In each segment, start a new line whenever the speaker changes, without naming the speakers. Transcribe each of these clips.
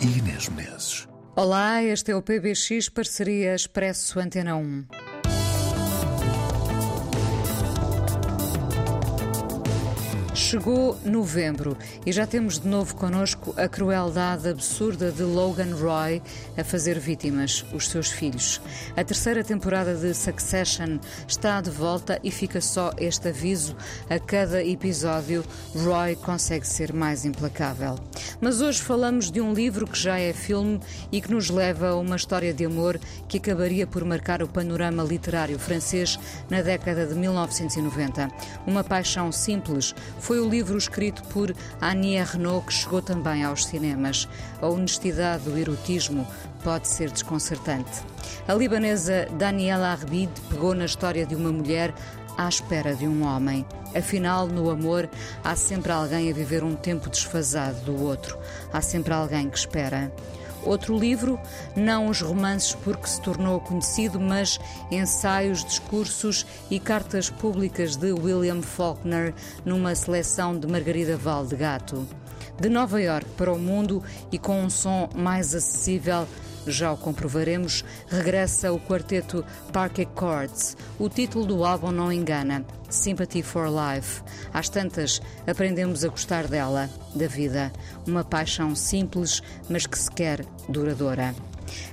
e Inês Menezes.
Olá, este é o PBX Parceria Expresso Antena 1. Chegou novembro e já temos de novo connosco a crueldade absurda de Logan Roy a fazer vítimas, os seus filhos. A terceira temporada de Succession está de volta e fica só este aviso: a cada episódio, Roy consegue ser mais implacável. Mas hoje falamos de um livro que já é filme e que nos leva a uma história de amor que acabaria por marcar o panorama literário francês na década de 1990. Uma paixão simples foi o livro escrito por Annie Ernaux que chegou também aos cinemas. A honestidade do erotismo pode ser desconcertante. A libanesa Daniela Arbid pegou na história de uma mulher à espera de um homem. Afinal, no amor, há sempre alguém a viver um tempo desfasado do outro. Há sempre alguém que espera. Outro livro, não os romances porque se tornou conhecido, mas ensaios, discursos e cartas públicas de William Faulkner numa seleção de Margarida Valdegato. De Nova York para o mundo e com um som mais acessível, já o comprovaremos, regressa o quarteto Parquet Chords. O título do álbum não engana, Sympathy for Life. Às tantas, aprendemos a gostar dela, da vida. Uma paixão simples, mas que se quer duradoura.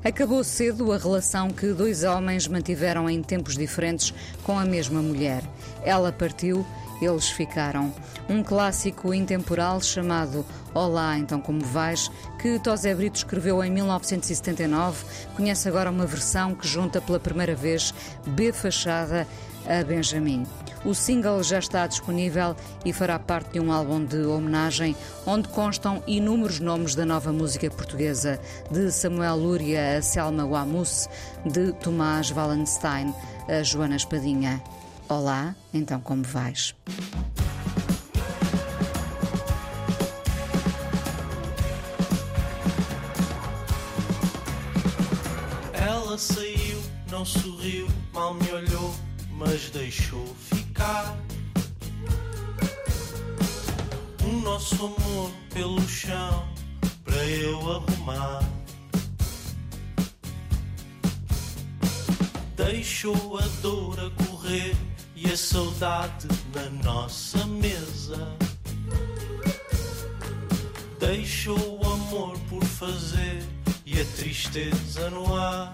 Acabou cedo a relação que dois homens mantiveram em tempos diferentes com a mesma mulher. Ela partiu eles ficaram. Um clássico intemporal chamado Olá, então como vais, que Tosé Brito escreveu em 1979, conhece agora uma versão que junta pela primeira vez B Fachada a Benjamin. O single já está disponível e fará parte de um álbum de homenagem onde constam inúmeros nomes da nova música portuguesa, de Samuel Lúria a Selma Wamus, de Tomás Wallenstein a Joana Espadinha. Olá, então como vais?
Ela saiu, não sorriu, mal me olhou, mas deixou ficar. O nosso amor pelo chão para eu arrumar. Deixou a dor a correr e a saudade na nossa mesa. Deixou o amor por fazer e a tristeza no ar.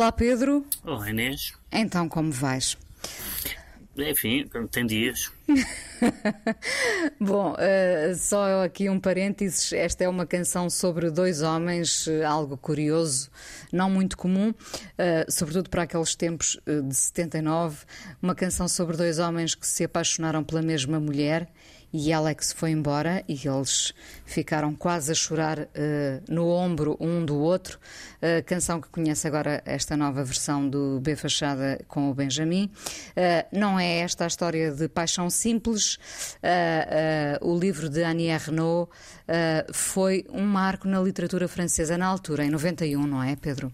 Olá
Pedro,
Olá Inês.
então como vais?
Enfim, tem dias.
Bom, eh, só aqui um parênteses. Esta é uma canção sobre dois homens, eh, algo curioso, não muito comum, eh, sobretudo para aqueles tempos de 79. Uma canção sobre dois homens que se apaixonaram pela mesma mulher e se foi embora e eles ficaram quase a chorar eh, no ombro um do outro. A canção que conhece agora esta nova versão do B Fachada com o Benjamin. Eh, não é esta a história de paixão simples. Eh, o livro de Annie Ernaux eh, foi um marco na literatura francesa na altura, em 91, não é, Pedro?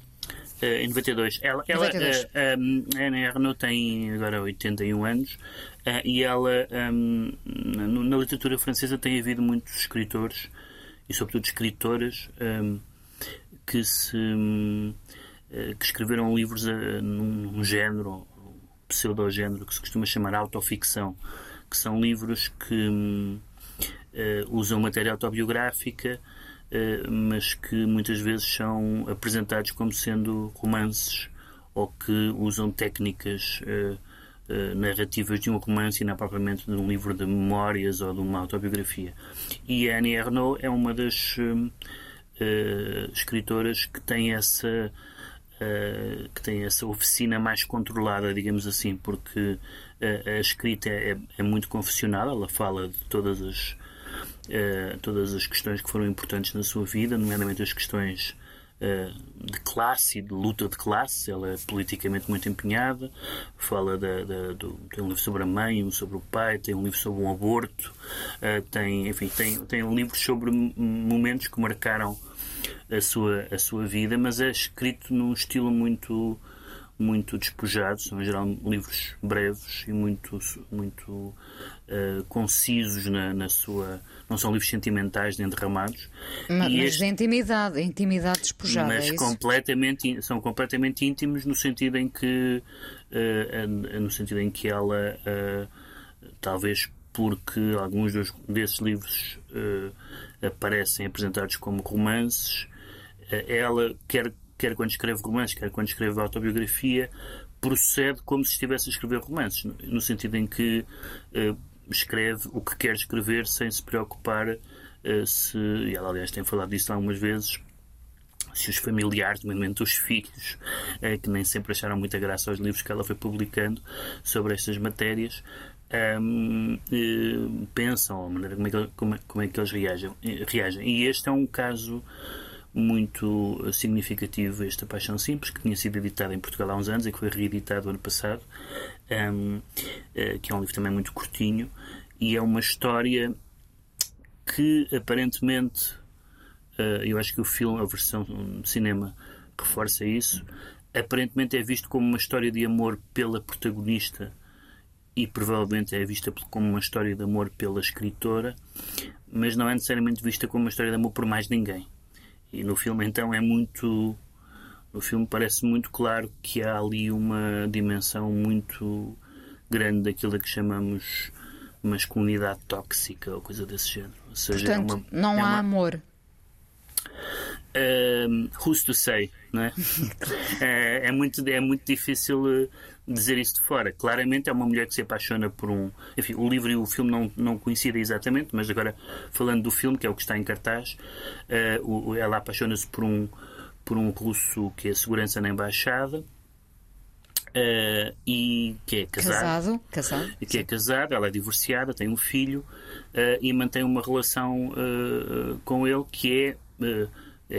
Eh, em 92. Ela, ela,
92.
eh, um, a Ernaux tem agora 81 anos eh, e ela, um, na, na literatura francesa, tem havido muitos escritores e, sobretudo, escritoras um, que, se, um, eh, que escreveram livros eh, num, género, pseudogénero, que se costuma chamar autoficção, que são livros que eh, usam matéria autobiográfica eh, mas que muitas vezes são apresentados como sendo romances ou que usam técnicas eh, eh, narrativas de um romance e não propriamente de um livro de memórias ou de uma autobiografia. E a Annie Ernaux é uma das eh, escritoras que tem essa eh, que tem essa oficina mais controlada, digamos assim, porque eh, a escrita é, é muito confessional, ela fala de todas as eh, todas as questões que foram importantes na sua vida, nomeadamente as questões eh, de classe e de luta de classe. Ela é politicamente muito empenhada, fala da, da- do, tem um livro sobre a mãe, um sobre o pai, tem um livro sobre um aborto, eh, tem, enfim, tem, tem livros sobre m- momentos que marcaram a sua, a sua vida, mas é escrito num estilo muito muito despojado, são em geral livros breves e muito, muito eh, concisos na, na sua. Não são livros sentimentais nem derramados.
Ma-
E
Mas
este-
de intimidade, intimidade despojada,
mas
é
completamente são completamente íntimos no sentido em que eh, no sentido em que ela eh, talvez porque alguns dos- desses livros aparecem apresentados como romances ela quer quer quando escreve romances quer quando escreve autobiografia procede como se estivesse a escrever romances no, sentido em que eh, escreve o que quer escrever sem se preocupar eh, se e ela aliás tem falado disso algumas vezes se os familiares, nomeadamente os filhos, eh, que nem sempre acharam muita graça aos livros que ela foi publicando sobre estas matérias, ehm, eh, pensam, a maneira como é que, como é- como é que eles reagem, reagem. E este é um caso muito eh, significativo, esta Paixão Simples, que tinha sido editado em Portugal há uns anos e que foi reeditado ano passado, ehm, eh, que é um livro também muito curtinho, e é uma história que aparentemente Uh, eu acho que o filme, a versão de cinema, reforça isso. Aparentemente é visto como uma história de amor pela protagonista e provavelmente é vista como uma história de amor pela escritora, mas não é necessariamente vista como uma história de amor por mais ninguém. E no filme então é muito. No filme parece muito claro que há ali uma dimensão muito grande daquilo que chamamos masculinidade tóxica ou coisa desse género. Ou seja, é
Portanto,
uma-
não
é
há
uma-
amor.
Um, who's to say, não é? é, é muito, é muito difícil eh, dizer isso de fora. Claramente é uma mulher que se apaixona por um. Enfim, o livro e o filme não, não coincidem exatamente, mas agora falando do filme, que é o que está em cartaz, o- ela apaixona-se por um, por um russo que é segurança na embaixada. eh, e que é
Casado, casado.
e que é casada, ela é divorciada, tem um filho eh, e mantém uma relação com ele que é, é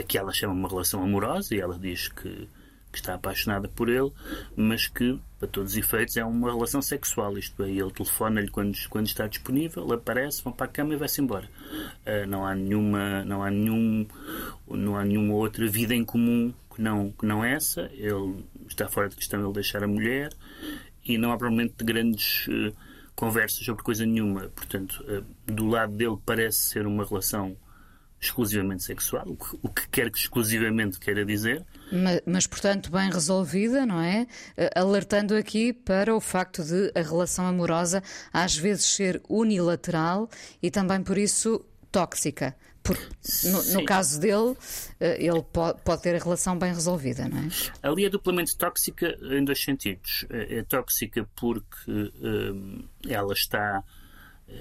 que ela chama uma relação amorosa e ela diz que, que está apaixonada por ele, mas que, para todos os efeitos, é uma relação sexual. Isto é, ele telefona-lhe quando, quando está disponível, aparece, vão para a cama e vai-se embora. Eh, não há nenhuma, não há nenhum, não há nenhuma outra vida em comum que não, que não essa. Ele está fora de questão ele deixar a mulher e não há provavelmente grandes eh, conversas sobre coisa nenhuma. Portanto, eh, do lado dele parece ser uma relação exclusivamente sexual, o que, o que quer que exclusivamente queira dizer.
Ma- Mas, portanto, bem resolvida, não é? Eh, Alertando aqui para o facto de a relação amorosa às vezes ser unilateral e também por isso tóxica. Porque, no, no caso dele, eh, ele po- pode ter a relação bem resolvida, não é?
Ali é duplamente tóxica em dois sentidos. É é tóxica porque hum, ela está,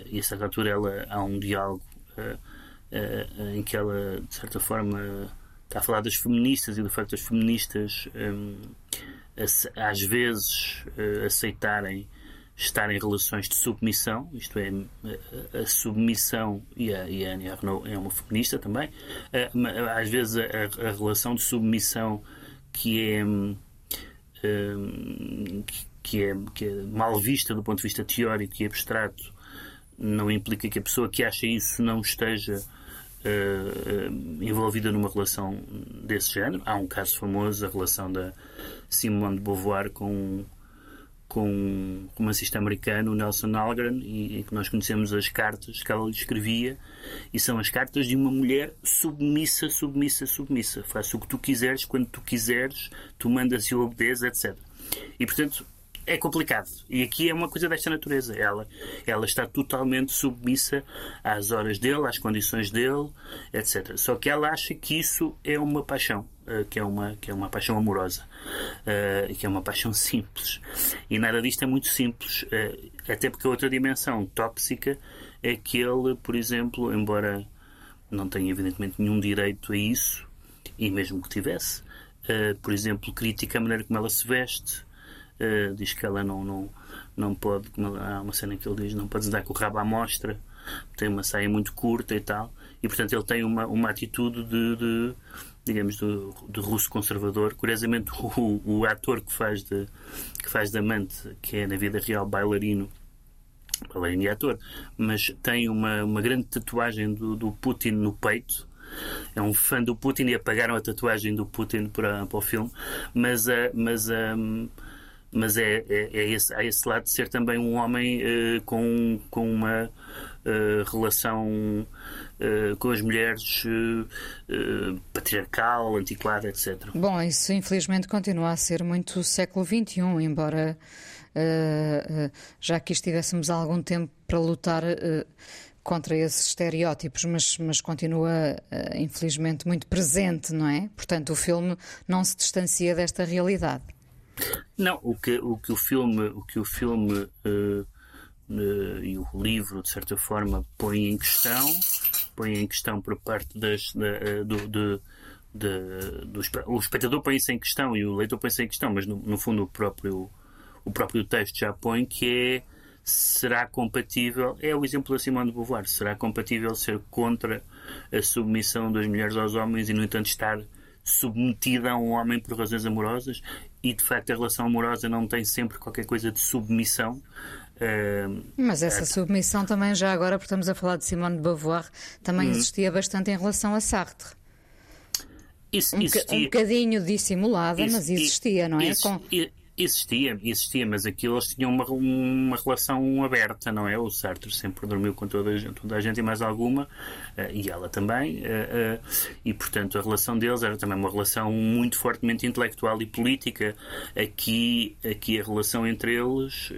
e a certa altura ela, há um diálogo eh, em que ela, de certa forma, está a falar das feministas e do facto das feministas ace- às vezes eh, aceitarem estar em relações de submissão, isto é, a, submissão, e a, Annie Arnaud é uma feminista também, eh, às vezes a, a- a relação de submissão que é, hum, hum, que, é, que é mal vista do ponto de vista teórico e abstrato não implica que a pessoa que acha isso não esteja uh, envolvida numa relação desse género. Há um caso famoso, a relação da Simone de Beauvoir com com um romancista americano, Nelson Algren, e, e, que nós conhecemos as cartas que ela lhe escrevia, e são as cartas de uma mulher submissa, submissa, submissa. Faça o que tu quiseres, quando tu quiseres, tu mandas e obedeces, etc. E, portanto, é complicado. E aqui é uma coisa desta natureza. Ela, ela está totalmente submissa às horas dele, às condições dele, etc. Só que ela acha que isso é uma paixão. Uh, que, é uma, que é uma paixão amorosa, uh, que é uma paixão simples. E nada disto é muito simples, uh, até porque a outra dimensão tóxica é que ele, por exemplo, embora não tenha evidentemente nenhum direito a isso, e mesmo que tivesse, por exemplo, critica a maneira como ela se veste, Uh, diz que ela não, não, não pode, há uma cena que ele diz, não pode andar com o rabo à mostra, tem uma saia muito curta e tal, e portanto ele tem uma, uma atitude de, de digamos, de, russo conservador. Curiosamente, o, o ator que faz, de, que faz de amante, que é na vida real bailarino, bailarino e ator, mas tem uma, uma grande tatuagem do, do Putin no peito, é um fã do Putin e apagaram a tatuagem do Putin para, para o filme, mas, uh, mas um, mas é, é, é esse, há esse lado de ser também um homem uh, com, com uma uh, relação uh, com as mulheres patriarcal, antiquada, etc.
Bom, isso infelizmente continua a ser muito século XXI, embora já que estivéssemos há algum tempo para lutar contra esses estereótipos, mas, mas continua, infelizmente, muito presente, não é? Portanto, o filme não se distancia desta realidade.
Não, o que o, que o filme, o que o filme uh, uh, e o livro, de certa forma, põe em questão, põe em questão por parte das, da, uh, do, de, de, do, o espectador põe isso em questão e o leitor põe isso em questão, mas no, no fundo o próprio, o próprio texto já põe que é será compatível, é o exemplo da Simone de Beauvoir, será compatível ser contra a submissão das mulheres aos homens e, no entanto, estar submetida a um homem por razões amorosas e de facto a relação amorosa não tem sempre qualquer coisa de submissão. Uh,
Mas essa é... submissão também, já agora, porque estamos a falar de Simone de Beauvoir, também hum. existia bastante em relação a Sartre.
Isso,
um,
existia...
um bocadinho dissimulada, isso, mas existia, não é?
Isso, Com... Existia, existia, mas aquilo eles tinham uma, uma relação aberta, não é? O Sartre sempre dormiu com toda a gente, toda a gente e mais alguma, uh, e ela também, uh, uh, e portanto a relação deles era também uma relação muito fortemente intelectual e política. Aqui, aqui a relação entre eles.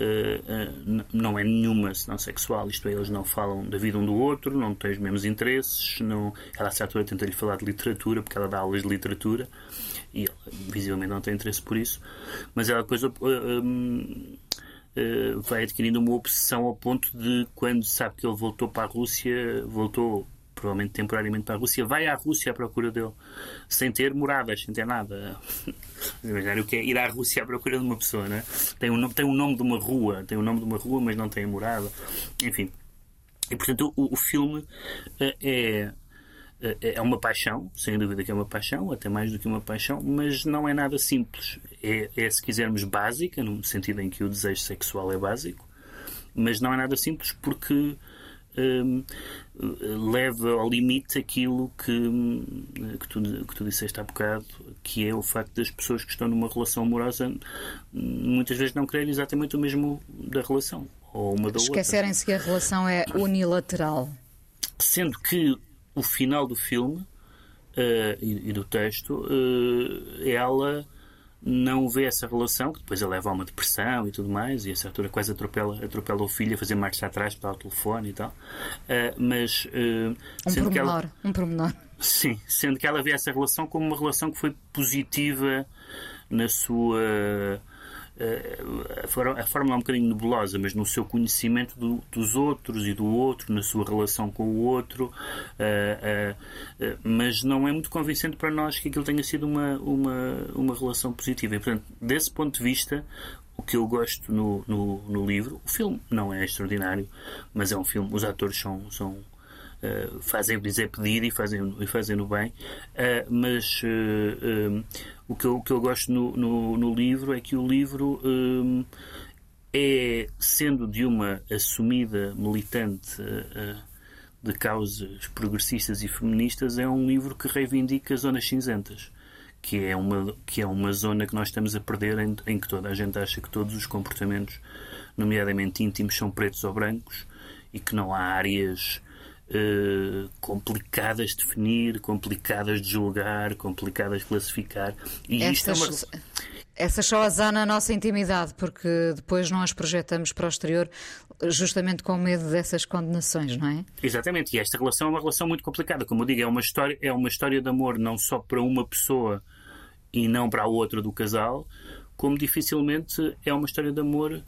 Uh, não é nenhuma senão sexual, isto é, eles não falam da vida um do outro, não têm os mesmos interesses, não, ela a certa altura tenta-lhe falar de literatura, porque ela dá aulas de literatura, e visivelmente não tem interesse por isso, mas ela depois uh, uh, vai adquirindo uma obsessão ao ponto de quando sabe que ele voltou para a Rússia, voltou provavelmente temporariamente para a Rússia, vai à Rússia à procura dele, sem ter moradas, sem ter nada. Imaginar o que é ir à Rússia à procura de uma pessoa, né? Tem um, tem um nome de uma rua, tem o nome de uma rua, mas não tem morada. Enfim. E portanto o, o filme é é, é uma paixão, sem dúvida que é uma paixão, até mais do que uma paixão, mas não é nada simples. É, é, se quisermos, básica, no sentido em que o desejo sexual é básico, mas não é nada simples porque hum, leva ao limite aquilo que, que, tu, que tu disseste há bocado, que é o facto das pessoas que estão numa relação amorosa muitas vezes não quererem exatamente o mesmo da relação, ou uma da.
Esquecerem-se que a relação é unilateral.
Sendo que o final do filme uh, e, e, do texto, uh, ela não vê essa relação, que depois a leva a uma depressão e tudo mais, e a certa altura quase atropela, atropela o filho a fazer marcha atrás para o telefone e tal. Uh, mas. Uh,
um sendo que ela, um pormenor.
Sim, sendo que ela vê essa relação como uma relação que foi positiva na sua a forma é um bocadinho nebulosa, mas no seu conhecimento do, dos outros e do outro, na sua relação com o outro, uh, uh, uh, mas não é muito convincente para nós que aquilo tenha sido uma, uma, uma relação positiva. E, portanto, desse ponto de vista, o que eu gosto no, no, no livro, o filme não é extraordinário, mas é um filme, os atores são, são Uh, fazem-lhes é pedir e fazem, e fazem no bem, uh, mas uh, o, que eu, o que eu gosto no, no, no livro é que o livro é, sendo de uma assumida militante de causas progressistas e feministas, é um livro que reivindica zonas cinzentas, que é uma, que é uma zona que nós estamos a perder em, em que toda a gente acha que todos os comportamentos, nomeadamente íntimos, são pretos ou brancos e que não há áreas eh, complicadas de definir, complicadas de julgar, complicadas de classificar. E isto é uma...
Essas só as há na nossa intimidade, porque depois não as projetamos para o exterior, justamente com medo dessas condenações, não é?
Exatamente, e esta relação é uma relação muito complicada. Como eu digo, é uma história, é uma história de amor não só para uma pessoa e não para a outra do casal, como dificilmente é uma história de amor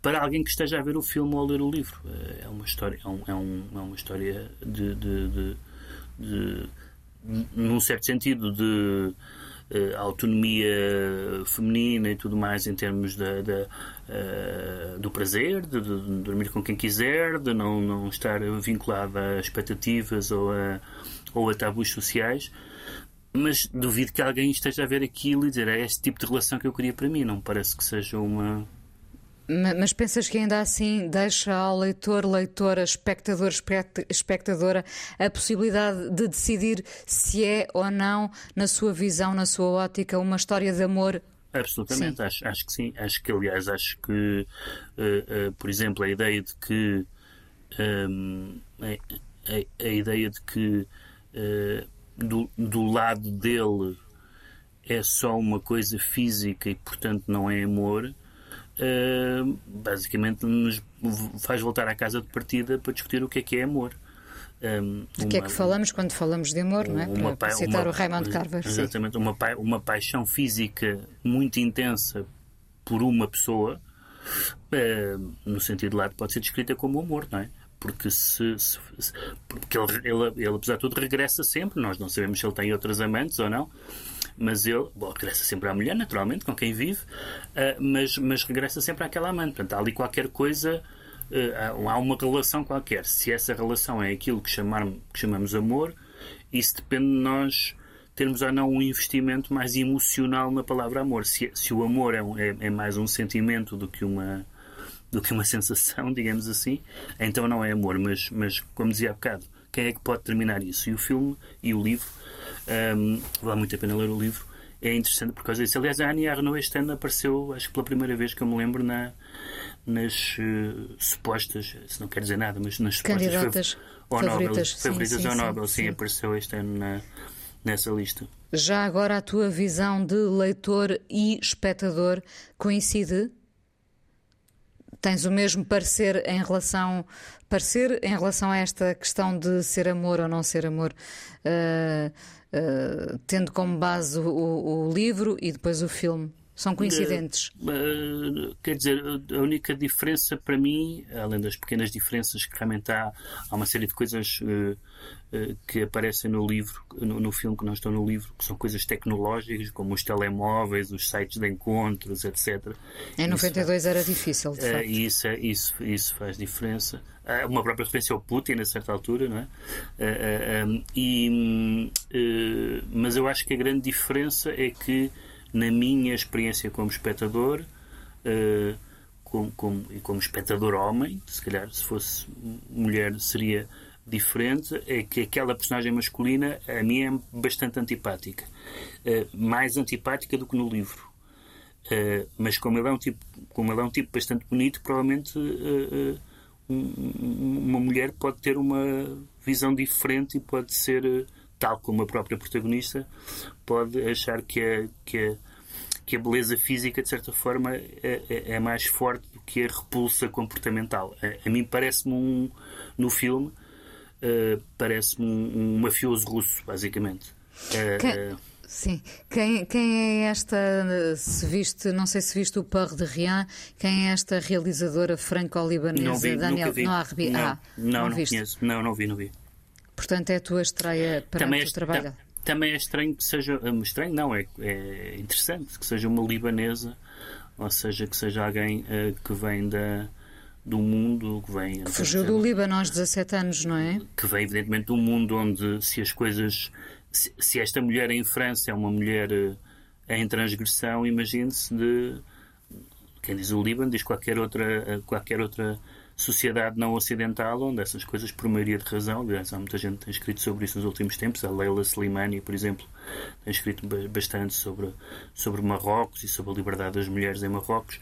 para alguém que esteja a ver o filme ou a ler o livro. É uma história, é, um, é, um, é uma história de, de, de, de, num certo sentido, de uh, autonomia feminina e tudo mais em termos da, uh, do prazer, de, dormir com quem quiser, de não, não estar vinculada a expectativas ou a, ou a tabus sociais. Mas duvido que alguém esteja a ver aquilo e dizer é este tipo de relação que eu queria para mim. Não parece que seja uma,
mas pensas que ainda assim deixa ao leitor, leitora, espectador, espectadora a possibilidade de decidir se é ou não, na sua visão, na sua ótica, uma história de amor?
Absolutamente, acho, acho, que sim. Acho que, aliás, acho que, uh, uh, por exemplo, a ideia de que um, ehm, a, a, a, ideia de que uh, do, do lado dele é só uma coisa física e, portanto, não é amor uh, basicamente nos faz voltar à casa de partida para discutir o que é que é amor.
Um, de que é que falamos quando falamos de amor, não é? Para, para citar uma, o Raymond Carver.
Exatamente, uma, pa, uma paixão física muito intensa por uma pessoa, uh, no sentido lado, pode ser descrita como amor, não é? Porque se, se, se porque ele, ele, ele, apesar de tudo, regressa sempre. Nós não sabemos se ele tem outras amantes ou não mas ele bom, regressa sempre à mulher, naturalmente, com quem vive, uh, mas, mas regressa sempre àquela amante. Portanto, há ali qualquer coisa, uh, há uma relação qualquer. Se essa relação é aquilo que, chamar, que chamamos amor, isso depende de nós termos ou não um investimento mais emocional na palavra amor. Se, se o amor é, é, é mais um sentimento do que uma do que uma sensação, digamos assim, então não é amor. Mas, mas como dizia há bocado, quem é que pode terminar isso? E o filme e o livro um, vale muito a pena ler o livro. É interessante por causa disso. Aliás, a Annie Arnaud este ano apareceu, acho que pela primeira vez que eu me lembro, na, nas uh, supostas, se não quer dizer nada, mas nas
supostas
ao
favoritas,
Nobel, favoritas sim, ao sim, Nobel, sim, sim, apareceu este ano na, nessa lista.
Já agora a tua visão de leitor e espectador coincide? Tens o mesmo parecer em relação parecer em relação a esta questão de ser amor ou não ser amor? Uh, uh, tendo como base o, o, livro e depois o filme? São coincidentes?
Uh, quer dizer, a única diferença para mim, além das pequenas diferenças que realmente há, há uma série de coisas uh, uh, que aparecem no livro, no, no, filme que não estão no livro, que são coisas tecnológicas, como os telemóveis, os sites de encontros, etc.
Em 92 isso, era difícil, de facto.
Isso, é, isso, isso faz diferença. Uma própria referência ao Putin, a certa altura, não é? Um, e, mas eu acho que a grande diferença é que na minha experiência como espectador, uh, como, como, e como espectador homem, se calhar se fosse mulher seria diferente, é que aquela personagem masculina a mim é bastante antipática. Uh, mais antipática do que no livro. Uh, mas como ele, é um tipo, como ele é um tipo bastante bonito, provavelmente uh, um, uma mulher pode ter uma visão diferente e pode ser tal como a própria protagonista, pode achar que a, que a, que a beleza física, de certa forma, é, é, é mais forte do que a repulsa comportamental. A, a mim parece-me um, no filme, uh, parece-me um, um, mafioso russo, basicamente. Uh,
quem, sim. Quem, quem é esta, se viste, não sei se viste o Par de Rien, quem é esta realizadora franco-libanesa, Daniel
Noirbi? Não, ah, não, não, não conheço. Não, não vi, não vi.
Portanto, é a tua estreia para
também
o teu trabalho?
Também é estranho que seja. Eh, estranho não, é, é interessante que seja uma libanesa, ou seja, que seja alguém uh, que vem da, do mundo que vem.
Que fugiu do Líbano aos 17 anos, não é?
Que vem, evidentemente, de um mundo onde se as coisas. Se, se esta mulher em França é uma mulher uh, em transgressão, imagine-se de. Quem diz o Líbano diz qualquer outra, uh, qualquer outra sociedade não ocidental, onde essas coisas, por maioria de razão, aliás, há muita gente que tem escrito sobre isso nos últimos tempos, a Leila Slimani, por exemplo, tem escrito bastante sobre, sobre Marrocos e sobre a liberdade das mulheres em Marrocos,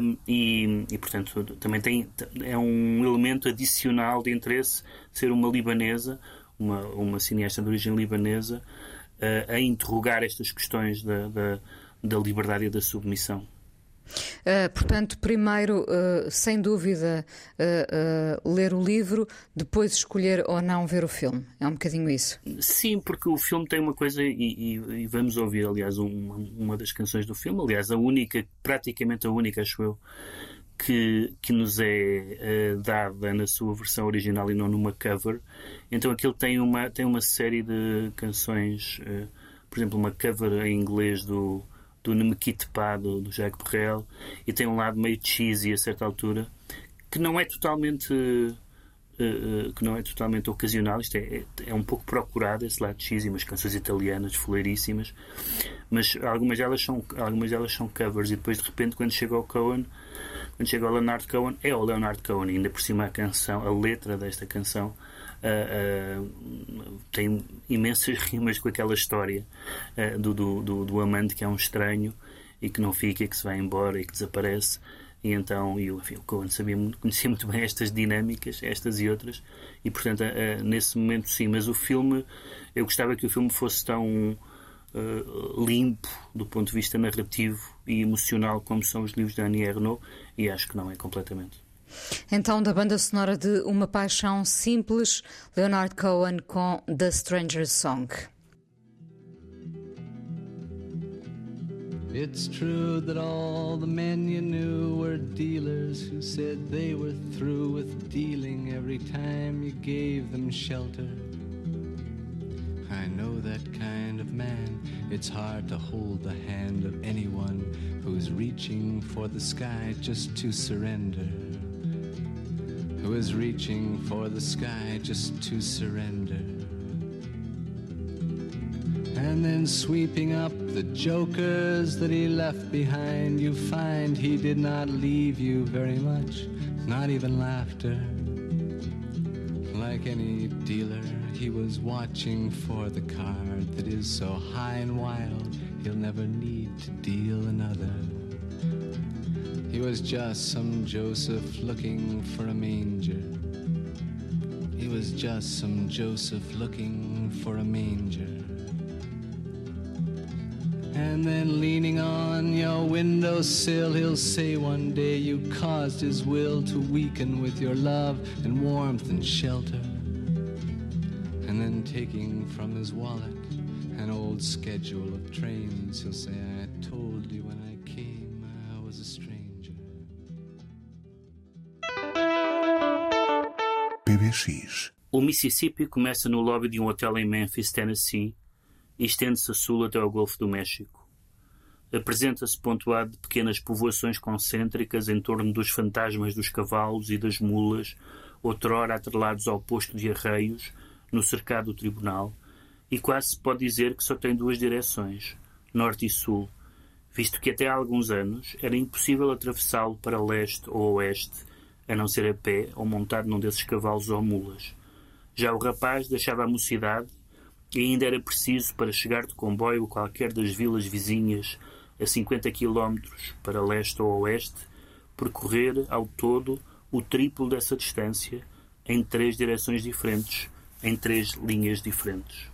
um, e, e, portanto, também tem, é um elemento adicional de interesse ser uma libanesa, uma, uma cineasta de origem libanesa, uh, a interrogar estas questões da, da, da liberdade e da submissão.
Uh, portanto, primeiro, uh, sem dúvida, uh, ler o livro, depois escolher ou não ver o filme. É um bocadinho isso.
Sim, porque o filme tem uma coisa, e, e, e vamos ouvir, aliás, uma, uma, das canções do filme, aliás, a única, praticamente a única, acho eu, que, que nos é dada na sua versão original e não numa cover. Então aquilo tem uma, tem uma série de canções, por exemplo, uma cover em inglês do do Nemekitepá, do, do Jacques Brel, e tem um lado meio cheesy a certa altura, que não é totalmente. Uh, uh, que não é totalmente ocasional, isto é, é, é, um pouco procurado esse lado cheesy, umas canções italianas foleiríssimas, mas algumas delas são algumas delas são covers e depois de repente quando chega ao Cohen, quando chega ao Leonard Cohen, é o Leonard Cohen, ainda por cima a canção, a letra desta canção uh, tem imensas rimas com aquela história uh, do, do, do, amante que é um estranho e que não fica, que se vai embora e que desaparece. E então, eu, enfim, o Cohen sabia, conhecia muito bem estas dinâmicas, estas e outras, e portanto, uh, nesse momento sim. Mas o filme, eu gostava que o filme fosse tão uh, limpo do ponto de vista narrativo e emocional como são os livros de Annie Ernaux, e acho que não é completamente.
Então, da banda sonora de Uma Paixão Simples, Leonard Cohen com The Stranger's Song.
It's true that all the men you knew were dealers who said they were through with dealing every time you gave them shelter. I know that kind of man. It's hard to hold the hand of anyone who's reaching for the sky just to surrender who is reaching for the sky just to surrender. And then sweeping up the jokers that he left behind, you find he did not leave you very much, not even laughter. Like any dealer, he was watching for the card that is so high and wild, he'll never need to deal another. Was just some Joseph looking for a manger. He was just some Joseph looking for a manger. And then leaning on your windowsill, he'll say one day you caused his will to weaken with your love and warmth and shelter. And then taking from his wallet an old schedule of trains, he'll say, I told you when I
O Mississippi começa no lobby de um hotel em Memphis, Tennessee, e estende-se a sul até ao Golfo do México. Apresenta-se pontuado de pequenas povoações concêntricas em torno dos fantasmas dos cavalos e das mulas, outrora atrelados ao posto de arreios, no cercado do tribunal, e quase se pode dizer que só tem duas direções, norte e sul, visto que até há alguns anos era impossível atravessá-lo para leste ou oeste a não ser a pé ou montado num desses cavalos ou mulas. Já o rapaz deixava a mocidade e ainda era preciso, para chegar de comboio a qualquer das vilas vizinhas a 50 km para leste ou oeste, percorrer ao todo o triplo dessa distância em três direções diferentes, em três linhas diferentes.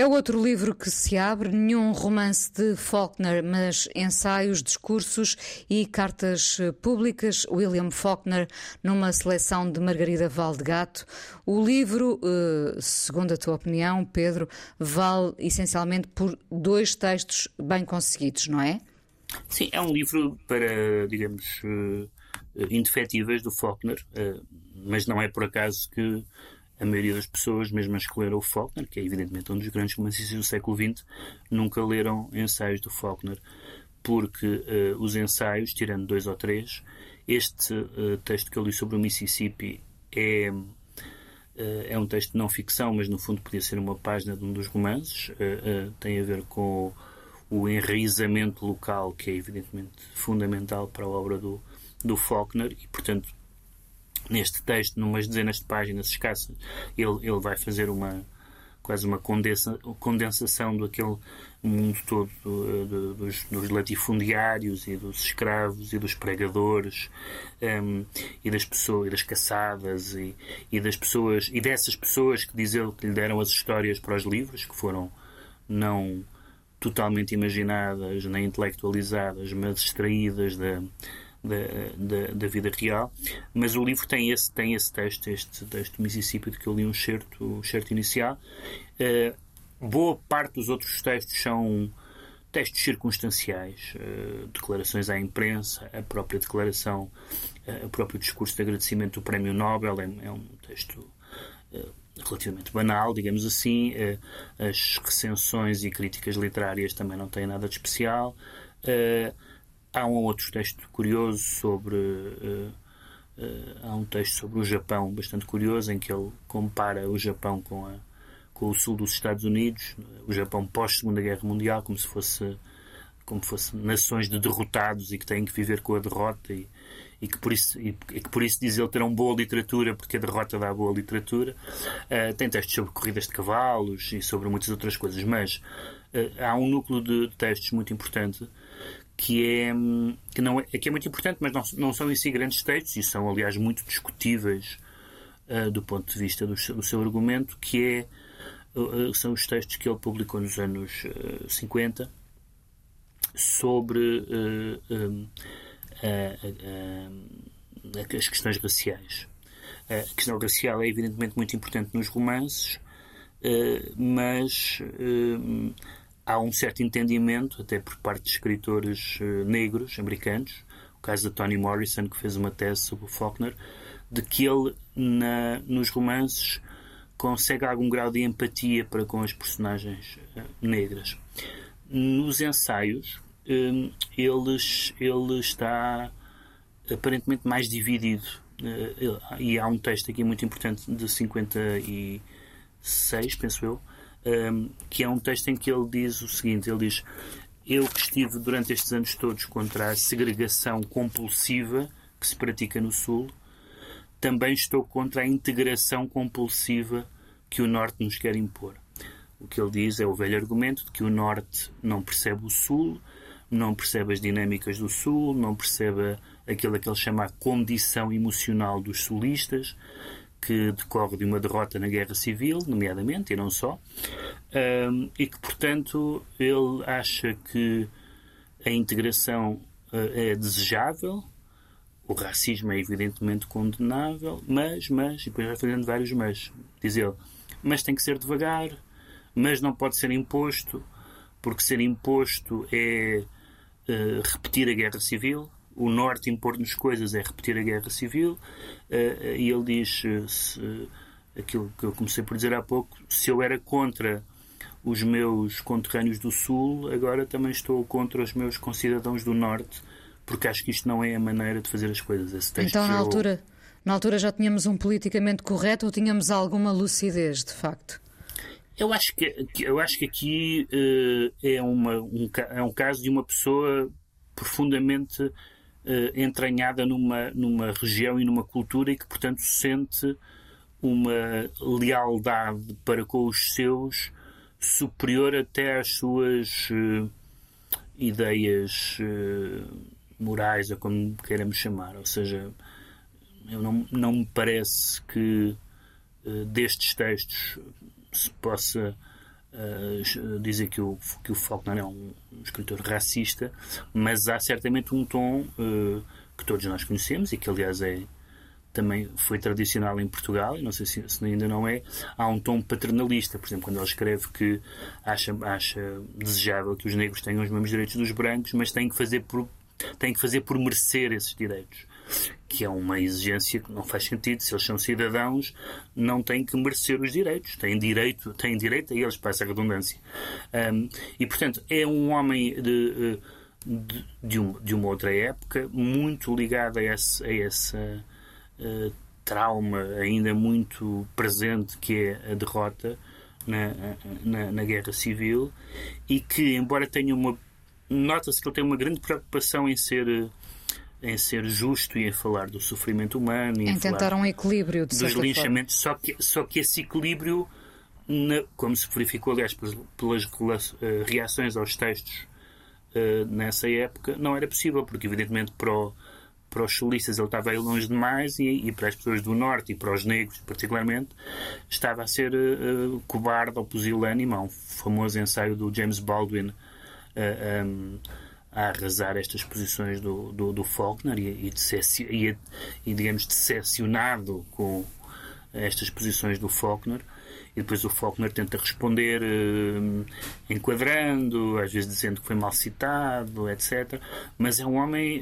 É outro livro que se abre, nenhum romance de Faulkner, mas ensaios, discursos e cartas públicas. William Faulkner, numa seleção de Margarida Valdegato. O livro, eh, segundo a tua opinião, Pedro, vale essencialmente por dois textos bem conseguidos, não é?
Sim, é um livro para, digamos, eh, indefetíveis do Faulkner, eh, mas não é por acaso que a maioria das pessoas, mesmo a escolher o Faulkner, que é evidentemente um dos grandes romancistas do século XX, nunca leram ensaios do Faulkner, porque uh, os ensaios, tirando dois ou três, este uh, texto que eu li sobre o Mississippi é, uh, é um texto de não ficção, mas no fundo podia ser uma página de um dos romances, tem a ver com o enraizamento local, que é evidentemente fundamental para a obra do, do Faulkner, e portanto neste texto, numas dezenas de páginas escassas, ele, ele vai fazer uma quase uma condensa, condensação daquele mundo todo do, do, dos, dos, latifundiários e dos escravos e dos pregadores um, e das pessoas e das caçadas e, e das pessoas e dessas pessoas que diz ele que lhe deram as histórias para os livros que foram não totalmente imaginadas nem intelectualizadas mas extraídas da da, da, da, vida real, mas o livro tem esse, tem esse texto, este texto Mississippi, de que eu li um certo, um certo inicial. Uh, boa parte dos outros textos são textos circunstanciais, uh, declarações à imprensa, a própria declaração, uh, o próprio discurso de agradecimento do Prémio Nobel é, é um texto relativamente banal, digamos assim. as recensões e críticas literárias também não têm nada de especial. Há um outro texto curioso sobre. Uh, uh, há um texto sobre o Japão bastante curioso em que ele compara o Japão com, a, com o sul dos Estados Unidos, o Japão pós-Segunda Guerra Mundial, como se fosse como fosse nações de derrotados e que têm que viver com a derrota e, e que por isso e, que por isso diz ele terão boa literatura porque a derrota dá boa literatura uh, tem textos sobre corridas de cavalos e sobre muitas outras coisas mas uh, há um núcleo de textos muito importante que é que não é, que é muito importante, mas não, não são em si grandes textos e são, aliás, muito discutíveis uh, do ponto de vista do, do seu argumento, que é, uh, são os textos que ele publicou nos anos uh, 50 sobre um, as questões raciais. A questão racial é evidentemente muito importante nos romances, mas há um certo entendimento, até por parte de escritores uh, negros americanos, o caso de Toni Morrison, que fez uma tese sobre o Faulkner, de que ele, na, nos romances, consegue algum grau de empatia para com as personagens uh, negras. Nos ensaios, um, eles, ele está aparentemente mais dividido. E há um texto aqui muito importante de 56, penso eu, um, que é um texto em que ele diz o seguinte: ele diz, eu que estive durante estes anos todos contra a segregação compulsiva que se pratica no Sul, também estou contra a integração compulsiva que o Norte nos quer impor. O que ele diz é o velho argumento de que o Norte não percebe o Sul, não percebe as dinâmicas do Sul, não percebe aquilo que ele chama a condição emocional dos sulistas, que decorre de uma derrota na Guerra Civil, nomeadamente, e não só, um, e que, portanto, ele acha que a integração uh, é desejável, o racismo é evidentemente condenável, mas, mas, e depois vai fazendo vários mas, diz ele, mas tem que ser devagar, mas não pode ser imposto, porque ser imposto é uh, repetir a Guerra Civil, o Norte impor-nos coisas é repetir a guerra civil, uh, e ele diz uh, se, aquilo que eu comecei por dizer há pouco: se eu era contra os meus conterrâneos do Sul, agora também estou contra os meus concidadãos do Norte, porque acho que isto não é a maneira de fazer as coisas.
então, na altura, na altura já tínhamos um politicamente correto ou tínhamos alguma lucidez, de facto?
Eu acho que, eu acho que aqui uh, é, uma, um, é um caso de uma pessoa profundamente entranhada numa, numa região e numa cultura e que, portanto, sente uma lealdade para com os seus superior até às suas uh, ideias uh, morais, ou como queiramos chamar. Ou seja, eu não, não me parece que uh, destes textos se possa uh, dizer que o, que o Faulkner é um, escritor racista, mas há certamente um tom uh, que todos nós conhecemos e que, aliás, é também foi tradicional em Portugal, e não sei se, se, ainda não é, há um tom paternalista. Por exemplo, quando ele escreve que acha, acha desejável que os negros tenham os mesmos direitos dos brancos, mas têm que fazer por, têm que fazer por merecer esses direitos que é uma exigência que não faz sentido. Se eles são cidadãos, não têm que merecer os direitos. Têm direito, têm direito a eles, para essa redundância. Um, e, portanto, é um homem de, de, de, um, de uma outra época, muito ligado a esse, a esse uh, trauma ainda muito presente que é a derrota na, na, na Guerra Civil e que, embora tenha uma. Nota-se que ele tem uma grande preocupação em ser em ser justo e em falar do sofrimento humano. E
em tentar um equilíbrio de
dos linchamentos, só que, só que esse equilíbrio, na, como se verificou, aliás, pelas, pelas uh, reações aos textos uh, nessa época, não era possível, porque evidentemente para, o, para os solistas ele estava aí longe demais e, e, para as pessoas do Norte e para os negros particularmente estava a ser uh, cobarde ou pusilânime. Há um famoso ensaio do James Baldwin um, a arrasar estas posições do, do, do Faulkner e, e, e, e, digamos, decepcionado com estas posições do Faulkner. E depois o Faulkner tenta responder eh, enquadrando, às vezes dizendo que foi mal citado, etc. Mas é um homem,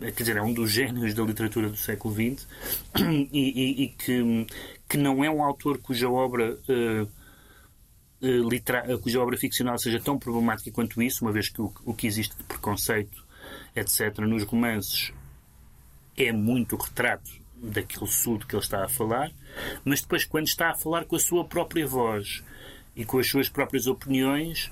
eh, quer dizer, é um dos gênios da literatura do século XX e, e que, que não é um autor cuja obra. Eh, uh, cuja obra ficcional seja tão problemática quanto isso, uma vez que o, o que existe de preconceito, etc., nos romances é muito retrato daquele sul de que ele está a falar, mas depois, quando está a falar com a sua própria voz e com as suas próprias opiniões,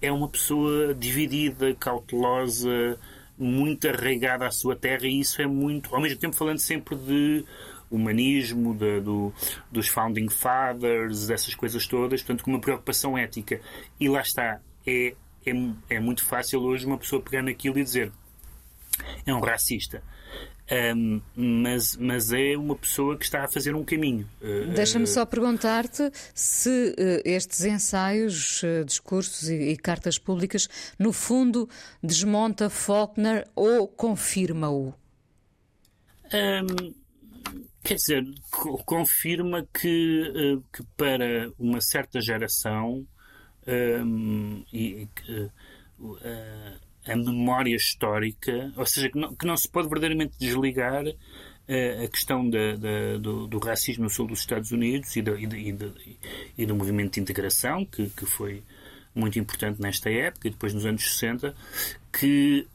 é uma pessoa dividida, cautelosa, muito arraigada à sua terra, e isso é muito, ao mesmo tempo, falando sempre de humanismo, de, do, dos founding fathers, essas coisas todas, portanto, com uma preocupação ética. E lá está, é, é, é muito fácil hoje uma pessoa pegar naquilo e dizer é um racista. Um, mas, mas é uma pessoa que está a fazer um caminho.
Uh, Deixa-me só perguntar-te se uh, estes ensaios, discursos e, e, cartas públicas, no fundo, desmonta Faulkner ou confirma-o?
Um, Quer dizer, confirma que, uh, que para uma certa geração um, e, uh, a memória histórica, ou seja, que não, que não se pode verdadeiramente desligar a questão da, da, do, do, racismo no sul dos Estados Unidos e, do, e, e, e do movimento de integração, que, que foi muito importante nesta época e depois nos anos 60, que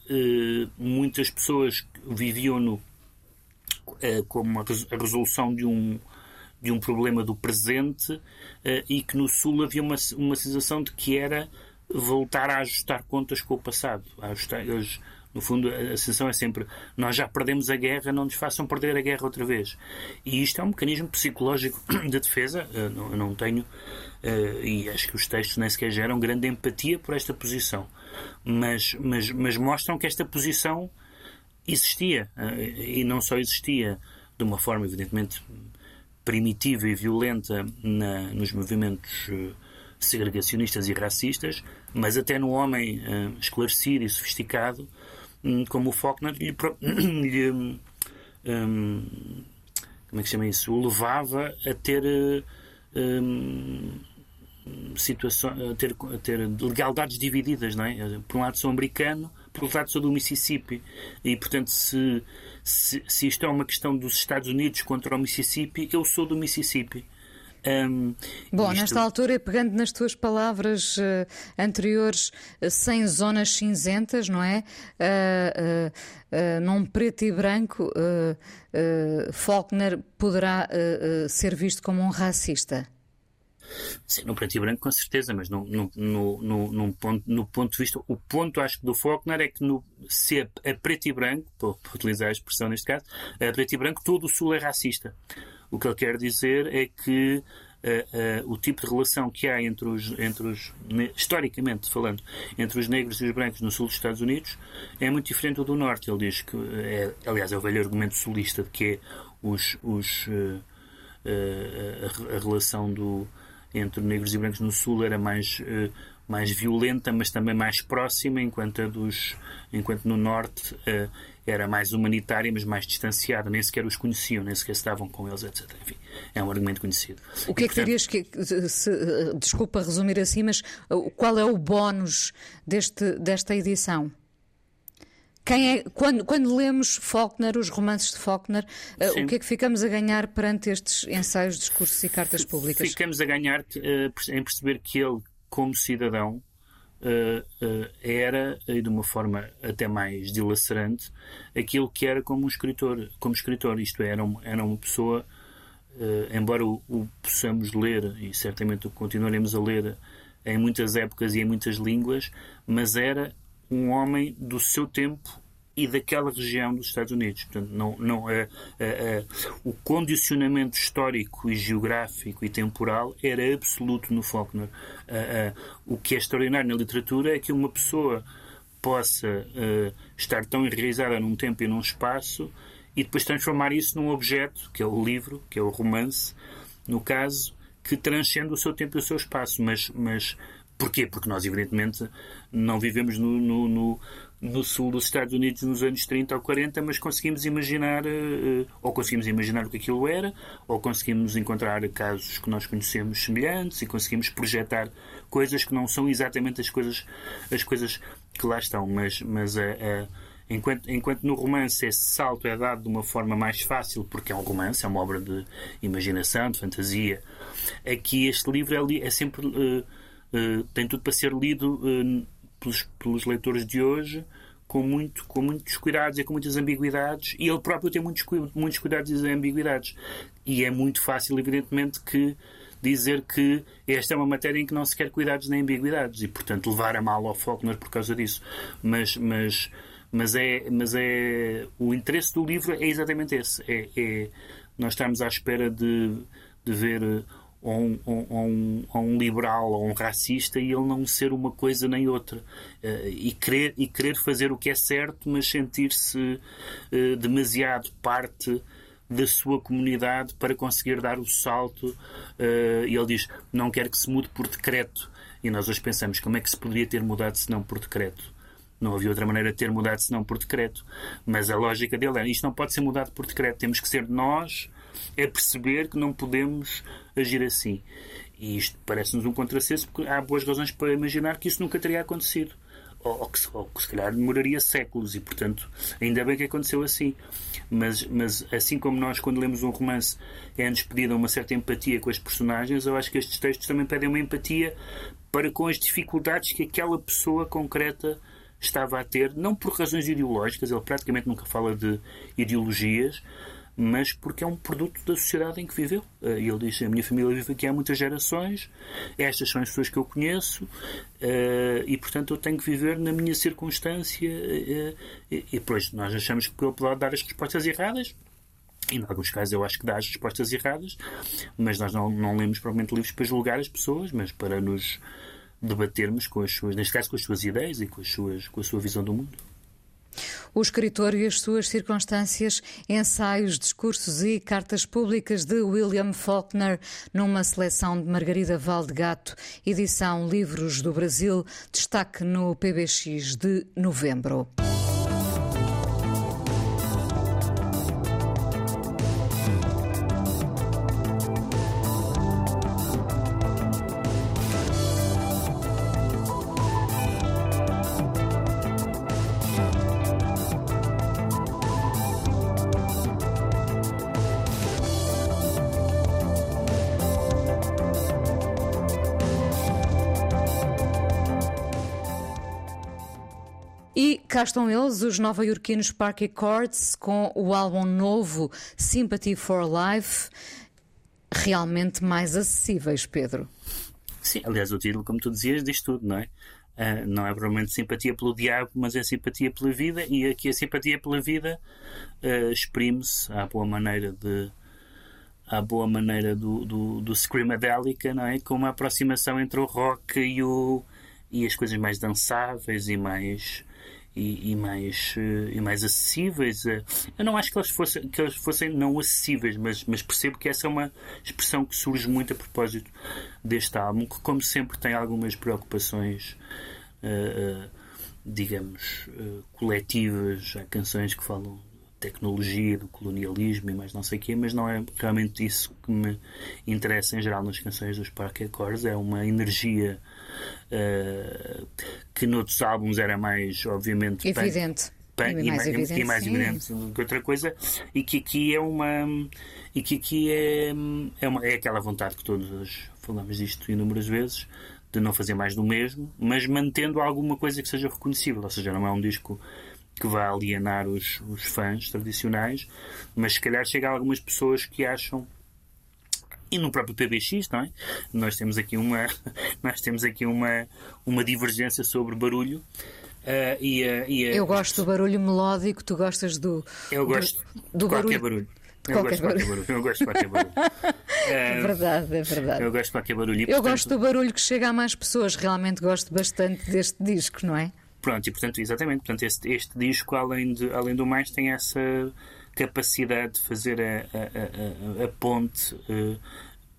muitas pessoas viviam no eh, como a resolução de um, de um problema do presente eh, e que no Sul havia uma, uma sensação de que era voltar a ajustar contas com o passado. ajustar, eles, no fundo, a sensação é sempre nós já perdemos a guerra, não nos façam perder a guerra outra vez. E isto é um mecanismo psicológico de defesa. Eh, eu não tenho, e acho que os textos nem sequer geram grande empatia por esta posição. Mas, mas, mas mostram que esta posição existia. Eh, e não só existia de uma forma, evidentemente, primitiva e violenta na, nos movimentos eh, segregacionistas e racistas, mas até no homem uh, esclarecido e sofisticado, um, como o Faulkner, lhe, lhe um, como é que chama isso? O levava a ter um, situação, a ter, a ter legalidades divididas, não é? Por um lado sou americano, outro lado sou do Mississippi. E, portanto, se, se, se isto é uma questão dos Estados Unidos contra o Mississippi, eu sou do Mississippi. Um,
Bom, isto... nesta altura, pegando nas tuas palavras uh, anteriores, uh, sem zonas cinzentas, não é? Uh, num preto e branco, Faulkner poderá ser visto como um racista.
Sim, no preto e branco, com certeza, mas no, no, no, no, ponto, no ponto de vista, o ponto, acho que, do Faulkner é que no, se a, preto e branco, para utilizar a expressão neste caso, a preto e branco, todo o Sul é racista. O que ele quer dizer é que uh, uh, o tipo de relação que há entre os, entre os, historicamente falando, entre os negros e os brancos no sul dos Estados Unidos é muito diferente do do norte. Ele diz que, é, aliás, é o velho argumento sulista de que é os, os, uh, a, a relação do entre negros e brancos no Sul era mais, uh, mais violenta, mas também mais próxima, enquanto, a dos, enquanto no Norte uh, era mais humanitária, mas mais distanciada. Nem sequer os conheciam, nem sequer estavam com eles, etc. Enfim, é um argumento conhecido.
O que e, é que dirias que. Se, desculpa resumir assim, mas qual é o bónus deste, desta edição? Quem é, quando, quando lemos Faulkner, os romances de Faulkner, uh, o que é que ficamos a ganhar perante estes ensaios, discursos e cartas públicas?
Ficamos a ganhar uh, em perceber que ele, como cidadão, uh, era, e de uma forma até mais dilacerante, aquilo que era como um escritor. Como escritor isto é, era, uma, era uma pessoa, embora o, o possamos ler, e certamente o continuaremos a ler em muitas épocas e em muitas línguas, mas era um homem do seu tempo e daquela região dos Estados Unidos. Portanto, não, não, é, o condicionamento histórico e geográfico e temporal era absoluto no Faulkner. o que é extraordinário na literatura é que uma pessoa possa estar tão enraizada num tempo e num espaço e depois transformar isso num objeto, que é o livro, que é o romance, no caso, que transcende o seu tempo e o seu espaço. Mas, mas porquê? Porque nós, evidentemente, não vivemos no, no, no no sul dos Estados Unidos nos anos 30 ou 40, mas conseguimos imaginar, eh, ou conseguimos imaginar o que aquilo era, ou conseguimos encontrar casos que nós conhecemos semelhantes e conseguimos projetar coisas que não são exatamente as coisas, as coisas que lá estão, mas, mas a, a Enquanto, enquanto no romance esse salto é dado de uma forma mais fácil, porque é um romance, é uma obra de imaginação, de fantasia, aqui este livro é, é sempre. Uh, tem tudo para ser lido uh, pelos, pelos leitores de hoje com, muito, com muitos cuidados e com muitas ambiguidades, e ele próprio tem muitos, muitos cuidados e ambiguidades. E é muito fácil, evidentemente, que dizer que esta é uma matéria em que não se quer cuidados nem ambiguidades, e, portanto, levar a mal ao Faulkner por causa disso. Mas. mas mas é, mas é o interesse do livro é exatamente esse. É, é nós estamos à espera de, de ver ou um, um, um, liberal ou um racista e ele não ser uma coisa nem outra. Uh, e, querer, e querer fazer o que é certo, mas sentir-se uh, demasiado parte da sua comunidade para conseguir dar o salto. Uh, e ele diz: Não quero que se mude por decreto. E nós hoje pensamos: como é que se poderia ter mudado se não por decreto? Não havia outra maneira de ter mudado senão por decreto. Mas a lógica dele é: isto não pode ser mudado por decreto. Temos que ser nós a perceber que não podemos agir assim. E isto parece-nos um contrassenso porque há boas razões para imaginar que isso nunca teria acontecido. Ou, ou, que, ou, que, se calhar demoraria séculos e, portanto, ainda bem que aconteceu assim. Mas, mas assim como nós, quando lemos um romance, é-nos pedida uma certa empatia com as personagens, eu acho que estes textos também pedem uma empatia para com as dificuldades que aquela pessoa concreta estava a ter, não por razões ideológicas, ele praticamente nunca fala de ideologias, mas porque é um produto da sociedade em que viveu. Eh, e ele diz: A minha família vive aqui há muitas gerações, estas são as pessoas que eu conheço, eh, e portanto eu tenho que viver na minha circunstância. Eh, e depois nós achamos que ele pode dar as respostas erradas. E, em alguns casos, eu acho que dá as respostas erradas, mas nós não, não lemos provavelmente livros para julgar as pessoas, mas para nos debatermos com as suas, neste caso, com as suas ideias e com, as suas, com a sua visão do mundo.
O escritor e as suas circunstâncias, ensaios, discursos e cartas públicas de William Faulkner, numa seleção de Margarida Valdegato, edição Livros do Brasil, destaque no PBX de novembro. Cá estão eles, os nova-iorquinos Parky Chords, com o álbum novo Sympathy for Life, realmente mais acessíveis, Pedro.
Sim, aliás, o título, como tu dizias, diz tudo, não é? Uh, não é provavelmente simpatia pelo diabo, mas é simpatia pela vida, e aqui a simpatia pela vida uh, exprime-se à boa maneira de à boa maneira do, do, do Screamadelica, não é? Com uma aproximação entre o rock e, o, e as coisas mais dançáveis e mais e, e, mais, eh, e mais acessíveis. Eh, eu não acho que eles fossem, que fossem não acessíveis, mas, mas percebo que essa é uma expressão que surge muito a propósito deste álbum, que, como sempre, tem algumas preocupações. Uh, digamos, coletivas. Há canções que falam tecnologia, do colonialismo e mais não sei o quê, mas não é realmente isso que me interessa em geral nas canções dos Parque Accords. É uma energia uh, que noutros álbuns era mais, obviamente,
evidente.
Punk, e, mais, evidente, e mais evidente do que outra coisa, e que aqui é uma. e que aqui é, é, uma, é aquela vontade que todos falamos disto inúmeras vezes, de não fazer mais do mesmo, mas mantendo alguma coisa que seja reconhecível. Ou seja, não é um disco que vai alienar os, os fãs tradicionais, mas se calhar chega a algumas pessoas que acham e no próprio PBX, não é? Nós temos aqui uma, nós temos aqui uma, uma divergência sobre barulho. Uh, e, uh, e, uh,
eu gosto do barulho melódico, tu gostas do.
Eu gosto
do, do
qualquer
barulho.
barulho. Eu gosto de qualquer barulho. Eu gosto de qualquer barulho.
é verdade, é verdade.
Eu gosto de qualquer barulho. E,
eu
portanto,
gosto do barulho que chega a mais pessoas. Realmente gosto bastante deste disco, não é?
Pronto, e portanto, exatamente. Portanto, este, este disco, além, de, além do mais, tem essa capacidade de fazer a, a, a, a ponte uh,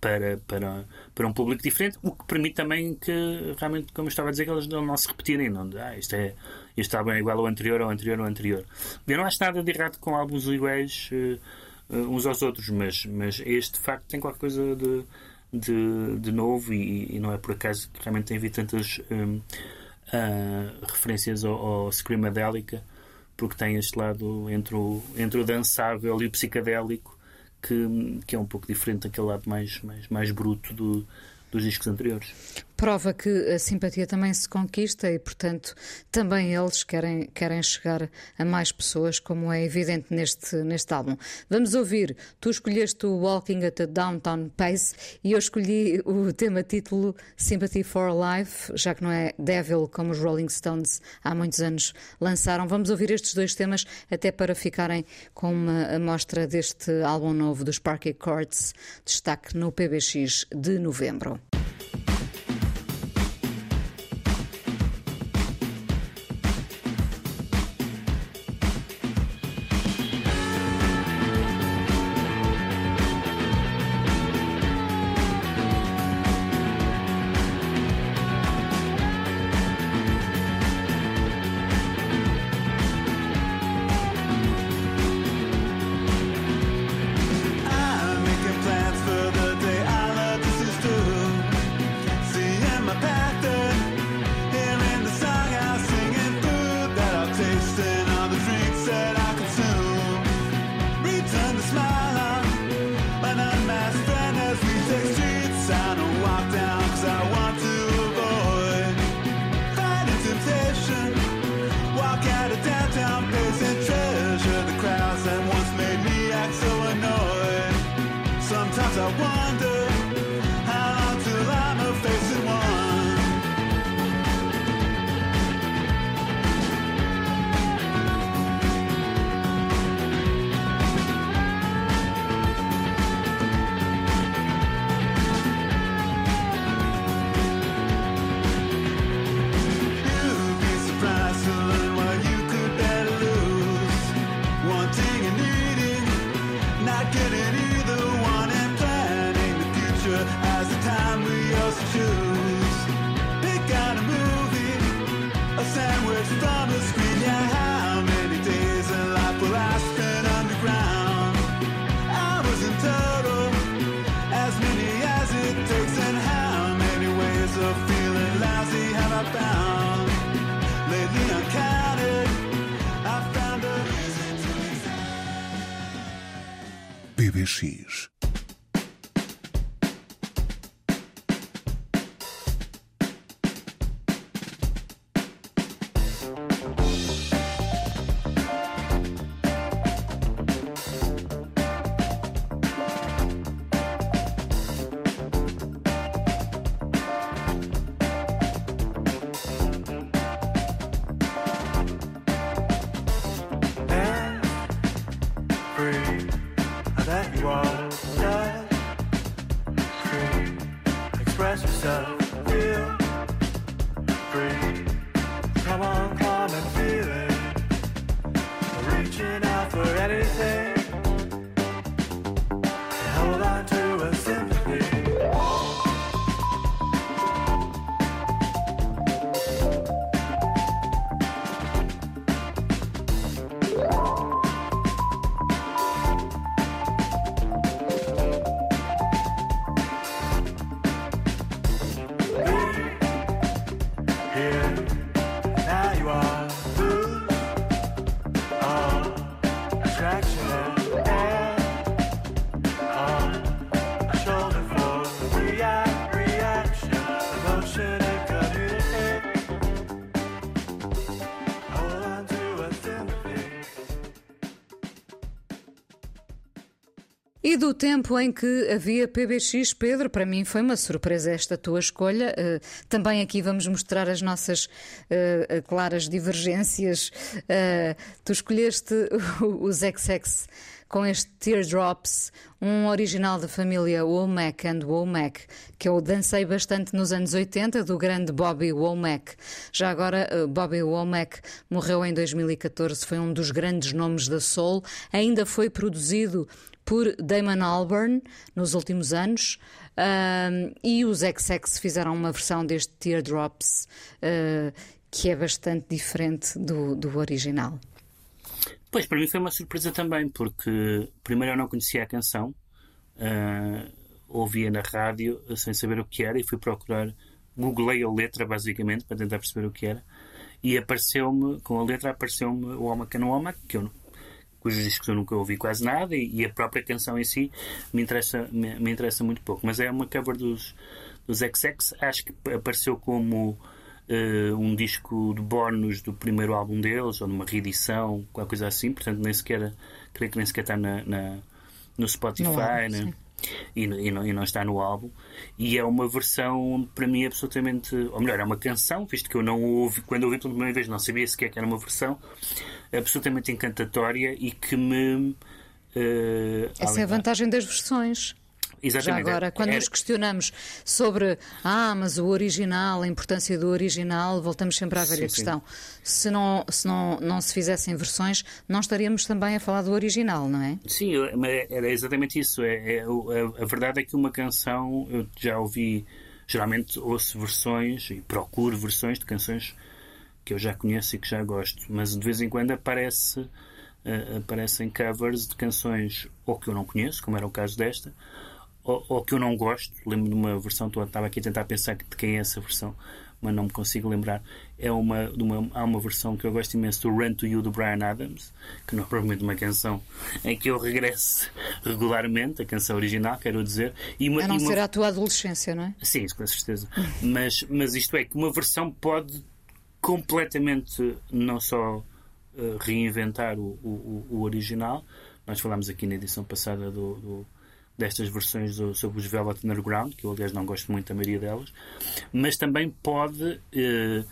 para, para, para um público diferente, o que permite também que, realmente, como eu estava a dizer, que eles não, não se repetirem. Não, ah, isto, é, isto está bem igual ao anterior, ao anterior, ao anterior. Eu não acho nada de errado com álbuns iguais uh, uns aos outros, mas, mas este, de facto, tem qualquer coisa de, de, de novo e, e, não é por acaso que realmente tem havido tantas um, uh, referências ao, ao Screamadélica, porque tem este lado entre o, entre o dançável e o psicadélico que, que é um pouco diferente daquele lado mais, mais, mais bruto do, dos discos anteriores.
Prova que a simpatia também se conquista e, portanto, também eles querem, querem chegar a mais pessoas, como é evidente neste, neste álbum. Vamos ouvir. Tu escolheste o Walking at a Downtown Pace e eu escolhi o tema título Sympathy for Life, já que não é Devil como os Rolling Stones há muitos anos lançaram. Vamos ouvir estes dois temas até para ficarem com uma amostra deste álbum novo dos Sparky Chords, destaque no PBX de novembro.
PBX.
E do tempo em que havia PBX, Pedro, para mim foi uma surpresa esta tua escolha. Uh, também aqui vamos mostrar as nossas uh, claras divergências. Uh, tu escolheste os XX com este Teardrops, um original da família Womack and Womack, que eu dancei bastante nos anos 80, do grande Bobby Womack. Já agora, Bobby Womack morreu em 2014, foi um dos grandes nomes da soul, ainda foi produzido por Damon Albarn nos últimos anos. Uh, e os XX fizeram uma versão deste Teardrops uh, que é bastante diferente do, do original.
Pois, para mim foi uma surpresa também, porque primeiro eu não conhecia a canção, uh, ouvia na rádio sem saber o que era e fui procurar, googlei a letra basicamente para tentar perceber o que era e apareceu-me, com a letra apareceu-me o Oma Canooma, que eu cujos discos eu nunca ouvi quase nada e, e a própria canção em si me interessa, me, me, interessa muito pouco. Mas é uma cover dos, dos XX, acho que apareceu como uh, um disco de bónus do primeiro álbum deles, ou numa reedição, qualquer coisa assim, portanto nem sequer, creio que nem sequer está na, na no Spotify, álbum, né? E, e, não, e, não, está no álbum. E é uma versão, para mim, absolutamente. Ou melhor, é uma canção, visto que eu não ouvi, quando ouvi pela primeira vez, não sabia sequer que era uma versão, absolutamente encantatória e que me. Uh,
Essa é a vantagem das versões.
Exatamente.
Já agora, quando nos questionamos sobre ah, mas o original, a importância do original, voltamos sempre à velha sim, questão. Sim. Se, não, se não, não se fizessem versões, não estaríamos também a falar do original, não é?
Sim, era exatamente isso. É, é, a, a verdade é que uma canção, eu já ouvi, geralmente ouço versões e procuro versões de canções que eu já conheço e que já gosto, mas de vez em quando aparece, uh, aparecem covers de canções ou que eu não conheço, como era o caso desta, ou, ou que eu não gosto. Lembro de uma versão, estava aqui a tentar pensar de quem é essa versão, mas não me consigo lembrar. É uma, uma, há uma versão que eu gosto imenso do Run to You do Brian Adams, que não é provavelmente uma canção em que eu regresso regularmente, a canção original, quero dizer.
E uma, a não uma... ser a tua adolescência, não é?
Sim, com certeza. mas, mas isto é que uma versão pode completamente não só uh, reinventar o, o, o, original. Nós falámos aqui na edição passada do, do destas versões do, sobre os Velvet Underground, que eu aliás não gosto muito da maioria delas, mas também pode, eh,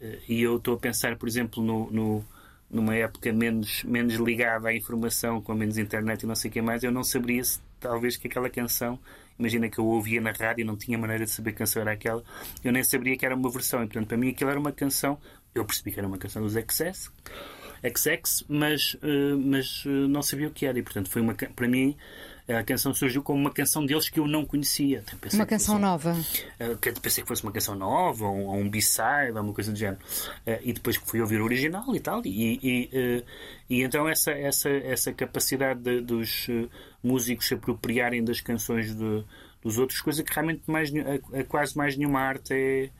eh, e eu estou a pensar, por exemplo, no, no, numa época menos, menos ligada à informação, com menos internet e não sei o que mais, eu não saberia se talvez que aquela canção, imagina que eu ouvia na rádio e não tinha maneira de saber que canção era aquela, eu nem saberia que era uma versão, e portanto para mim aquilo era uma canção, eu percebi que era uma canção dos XS, XX, mas, uh, mas não sabia o que era, e portanto foi uma, para mim a canção surgiu como uma canção deles que eu não conhecia.
Uma canção fosse, nova.
Uh, pensei que fosse uma canção nova, ou, ou um b-side, ou uma coisa do género. Uh, e depois fui ouvir o original e tal. E, e, uh, e então essa, essa, essa capacidade de, dos músicos se apropriarem das canções de, dos outros, coisa que realmente mais, a, a quase mais nenhuma arte é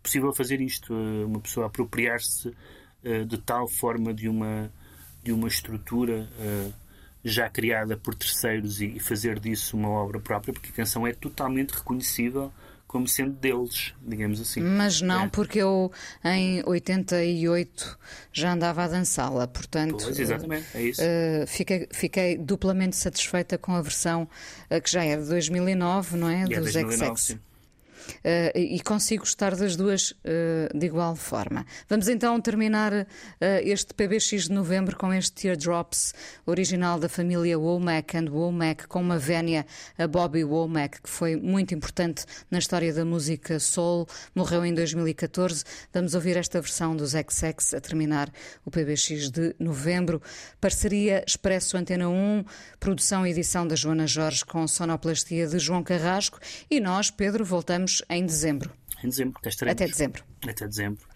possível fazer isto. uma pessoa apropriar-se de tal forma de uma, de uma estrutura já criada por terceiros e fazer disso uma obra própria, porque a canção é totalmente reconhecível como sendo deles, digamos assim.
Mas não, é. porque eu em 88 já andava a dançá-la, portanto.
Pois, exatamente, é isso.
Uh, fiquei, fiquei duplamente satisfeita com a versão uh, que já é de 2009, não é?
E Dos é 2009, XX. Sim.
Uh, e consigo gostar das duas uh, de igual forma. Vamos então terminar uh, este PBX de novembro com este Teardrops original da família Womack and Womack com uma vénia a Bobby Womack, que foi muito importante na história da música soul, morreu em 2014. Vamos ouvir esta versão dos XX a terminar o PBX de novembro. Parceria Expresso Antena 1, produção e edição da Joana Jorge com sonoplastia de João Carrasco e nós, Pedro, voltamos em dezembro.
Em dezembro, cá estaremos.
Até dezembro.
Até dezembro.